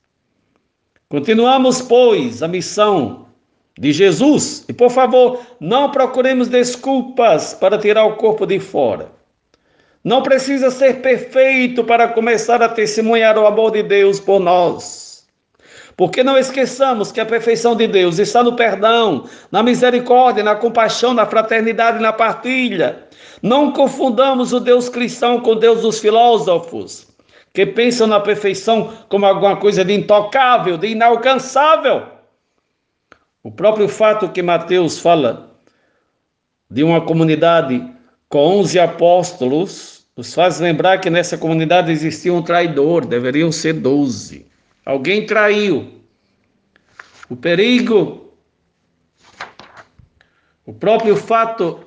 Continuamos, pois, a missão de Jesus e, por favor, não procuremos desculpas para tirar o corpo de fora. Não precisa ser perfeito para começar a testemunhar o amor de Deus por nós. Porque não esqueçamos que a perfeição de Deus está no perdão, na misericórdia, na compaixão, na fraternidade e na partilha. Não confundamos o Deus cristão com o Deus dos filósofos, que pensam na perfeição como alguma coisa de intocável, de inalcançável. O próprio fato que Mateus fala de uma comunidade com 11 apóstolos nos faz lembrar que nessa comunidade existia um traidor, deveriam ser 12. Alguém traiu. O perigo, o próprio fato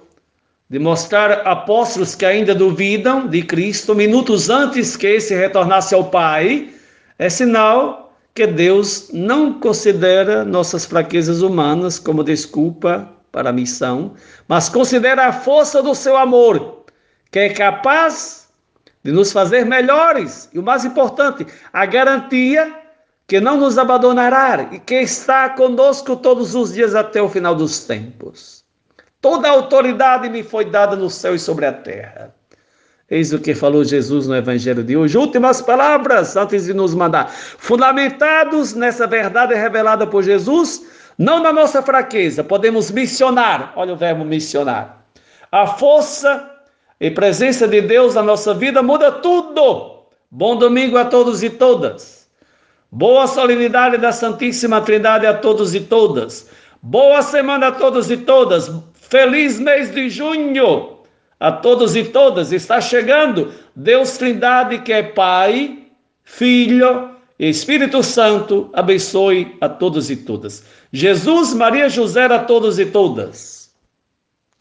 de mostrar apóstolos que ainda duvidam de Cristo, minutos antes que esse retornasse ao Pai, é sinal que Deus não considera nossas fraquezas humanas como desculpa para a missão, mas considera a força do seu amor, que é capaz de nos fazer melhores e o mais importante, a garantia que não nos abandonará e que está conosco todos os dias até o final dos tempos. Toda a autoridade me foi dada no céu e sobre a terra. Eis o que falou Jesus no Evangelho de hoje. Últimas palavras antes de nos mandar. Fundamentados nessa verdade revelada por Jesus, não na nossa fraqueza, podemos missionar. Olha o verbo missionar. A força e presença de Deus na nossa vida muda tudo. Bom domingo a todos e todas. Boa solenidade da Santíssima Trindade a todos e todas. Boa semana a todos e todas. Feliz mês de junho a todos e todas. Está chegando Deus Trindade, que é Pai, Filho e Espírito Santo. Abençoe a todos e todas. Jesus, Maria, José a todos e todas.